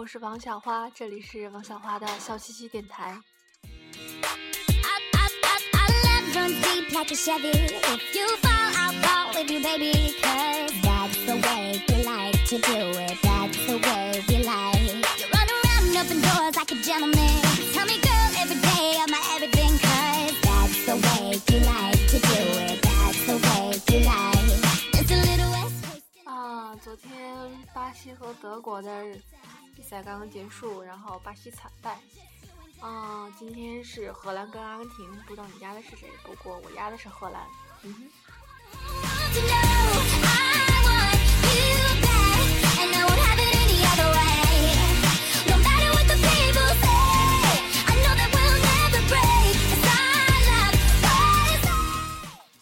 我是王小花，这里是王小花的笑嘻嘻电台。啊，昨天巴西和德国的比赛刚刚结束，然后巴西惨败。啊，今天是荷兰跟阿根廷，不知道你压的是谁？不过我压的是荷兰。嗯哼。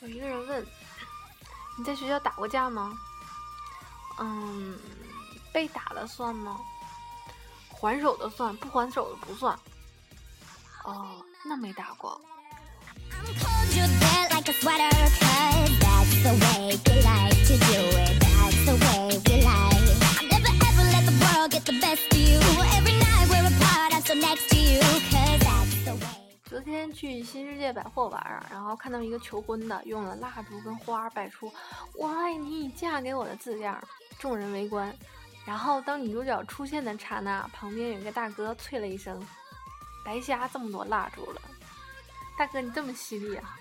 有一个人问：“你在学校打过架吗？”嗯，被打了算吗？还手的算，不还手的不算。哦，那没打过。昨天去新世界百货玩儿，然后看到一个求婚的，用了蜡烛跟花摆出“我爱你，嫁给我的”字样，众人围观。然后当女主角出现的刹那，旁边有一个大哥啐了一声。白瞎这么多蜡烛了，大哥你这么犀利啊！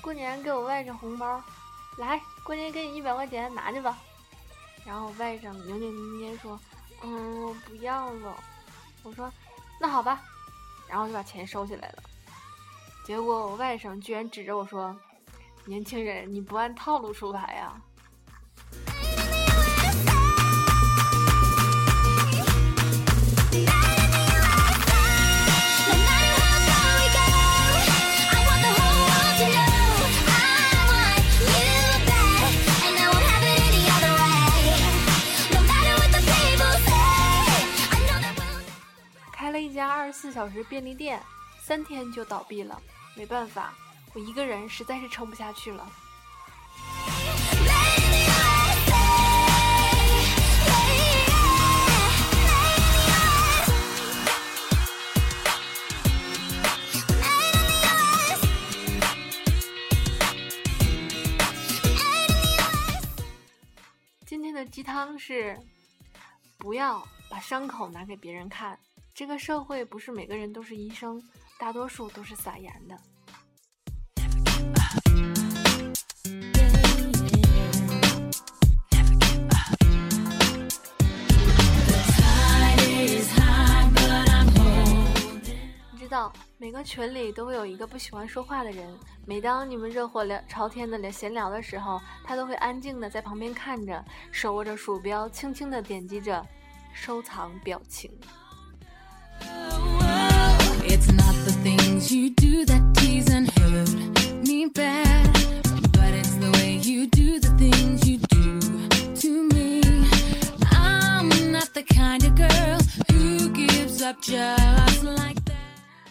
过年给我外甥红包，来，过年给你一百块钱，拿去吧。然后外甥扭扭捏捏说：“嗯，我不要了。”我说：“那好吧。”然后就把钱收起来了，结果我外甥居然指着我说：“年轻人，你不按套路出牌呀！”小时便利店三天就倒闭了，没办法，我一个人实在是撑不下去了。今天的鸡汤是：不要把伤口拿给别人看。这个社会不是每个人都是医生，大多数都是撒盐的。你知道，每个群里都会有一个不喜欢说话的人。每当你们热火聊朝天的聊闲聊的时候，他都会安静的在旁边看着，手握着鼠标，轻轻的点击着收藏表情。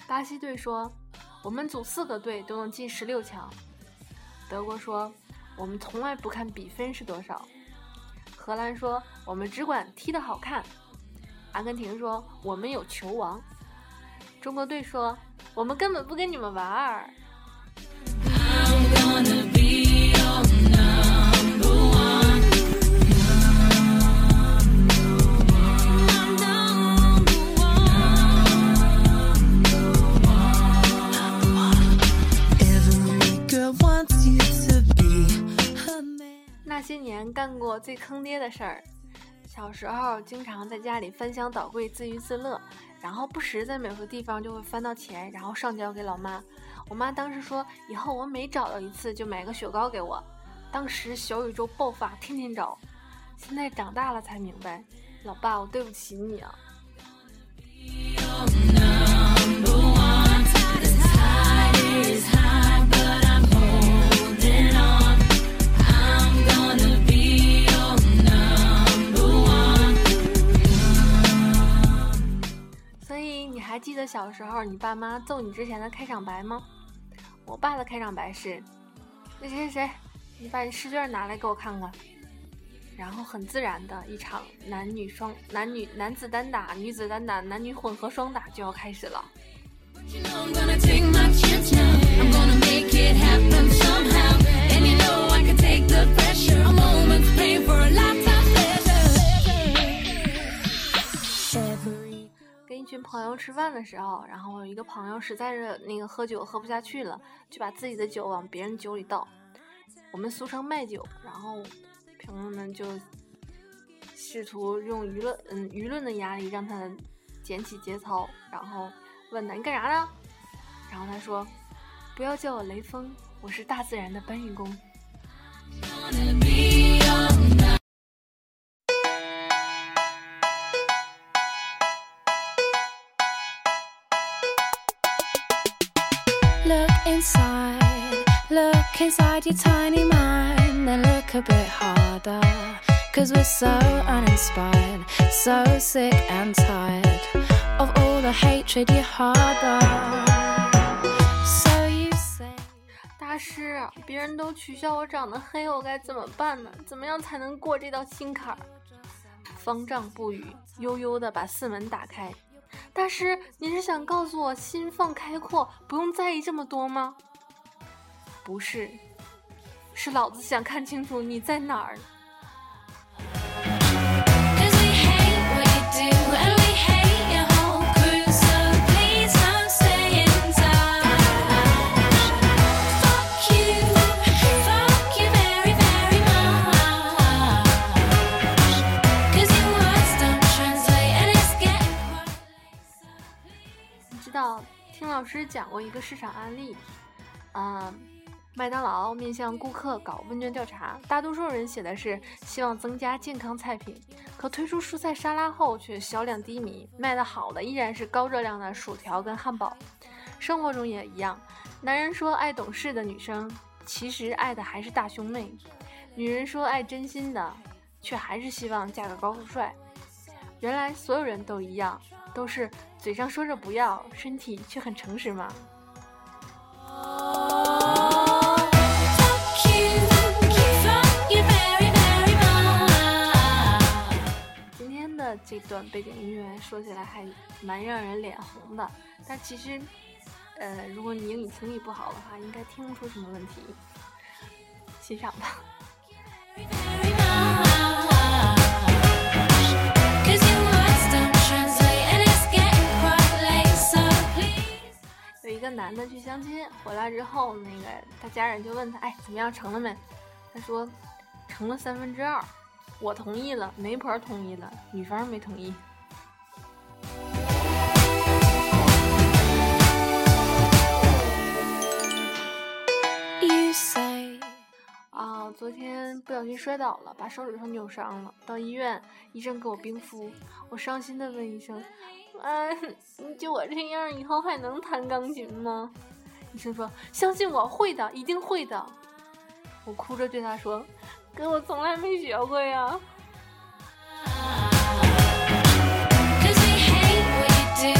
巴西队说：“我们组四个队都能进十六强。”德国说：“我们从来不看比分是多少。”荷兰说：“我们只管踢得好看。”阿根廷说：“我们有球王。”中国队说：“我们根本不跟你们玩儿。”那些年干过最坑爹的事儿。小时候经常在家里翻箱倒柜自娱自乐，然后不时在某个地方就会翻到钱，然后上交给老妈。我妈当时说，以后我每找到一次就买个雪糕给我。当时小宇宙爆发，天天找。现在长大了才明白，老爸，我对不起你啊。得小时候你爸妈揍你之前的开场白吗？我爸的开场白是：那谁谁谁，你把你试卷拿来给我看看。然后很自然的一场男女双男女男子单打、女子单打、男女混合双打就要开始了。朋友吃饭的时候，然后有一个朋友实在是那个喝酒喝不下去了，就把自己的酒往别人酒里倒，我们俗称卖酒，然后。朋友们就试图用舆论，嗯，舆论的压力让他捡起节操，然后问他：“你干啥呢？”然后他说：“不要叫我雷锋，我是大自然的搬运工。” Inside. Look inside your tiny mind, then look a bit harder. Cause we're so uninspired, so sick and tired of all the hatred you harbor. 大师，别人都取笑我长得黑，我该怎么办呢？怎么样才能过这道心坎儿？方丈不语，悠悠的把寺门打开，大师你是想告诉我心放开阔不用在意这么多吗不是是老子想看清楚你在哪儿。过一个市场案例，嗯。麦当劳面向顾客搞问卷调查，大多数人写的是希望增加健康菜品，可推出蔬菜沙拉后却销量低迷，卖得好的依然是高热量的薯条跟汉堡。生活中也一样，男人说爱懂事的女生，其实爱的还是大胸妹；女人说爱真心的，却还是希望嫁个高富帅。原来所有人都一样，都是嘴上说着不要，身体却很诚实吗？这段背景音乐说起来还蛮让人脸红的，但其实，呃，如果你英语听力不好的话，应该听不出什么问题。欣赏吧。个男的去相亲，回来之后，那个他家人就问他：“哎，怎么样，成了没？”他说：“成了三分之二。”我同意了，媒婆同意了，女方没同意。啊，昨天不小心摔倒了，把手指头扭伤了，到医院，医生给我冰敷，我伤心的问医生：“嗯，就我这样，以后还能弹钢琴吗？”医生说：“相信我会的，一定会的。”我哭着对他说。哥我从来没学过呀。曾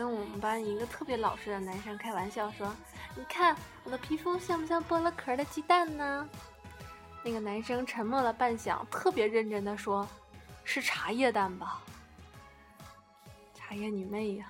跟我们班一个特别老实的男生开玩笑说：“你看我的皮肤像不像剥了壳的鸡蛋呢？”那个男生沉默了半晌，特别认真的说：“是茶叶蛋吧？茶叶你妹呀！”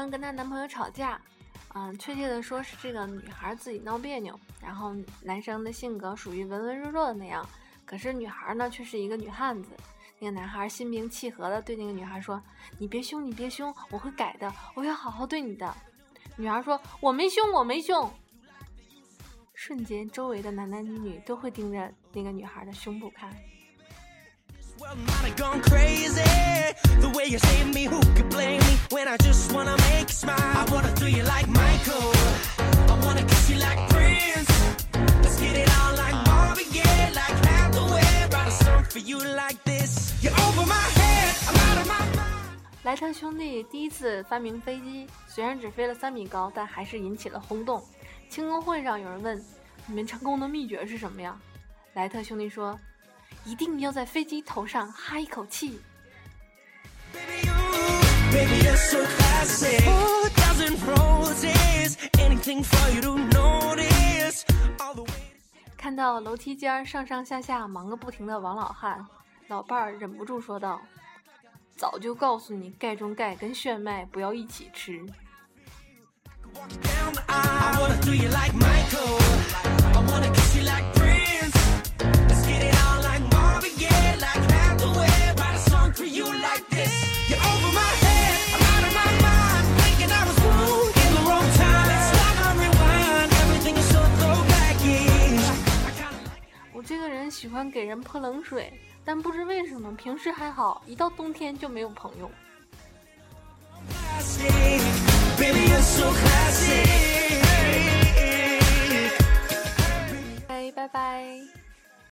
生跟她男朋友吵架，嗯，确切的说是这个女孩自己闹别扭，然后男生的性格属于文文弱弱的那样，可是女孩呢却是一个女汉子。那个男孩心平气和的对那个女孩说：“你别凶，你别凶，我会改的，我会好好对你的。”女孩说：“我没凶，我没凶。”瞬间周围的男男女女都会盯着那个女孩的胸部看。The way you save me who can blame me? When i just wanna make you smile. I wanna do you like michael. I wanna kiss you like prince. Let's get it all on like marvin gaye like mad the way write a song for you like this. You're over my head. I'm out of my mind. 莱特兄弟第一次发明飞机虽然只飞了三米高但还是引起了轰动。庆功会上有人问你们成功的秘诀是什么呀？莱特兄弟说一定要在飞机头上哈一口气。看到楼梯间上上下下忙个不停的王老汉，老伴儿忍不住说道。早就告诉你，钙中钙跟炫迈不要一起吃。我欢给人泼冷水。但不知为什么，平时还好，一到冬天就没有朋友。拜拜拜。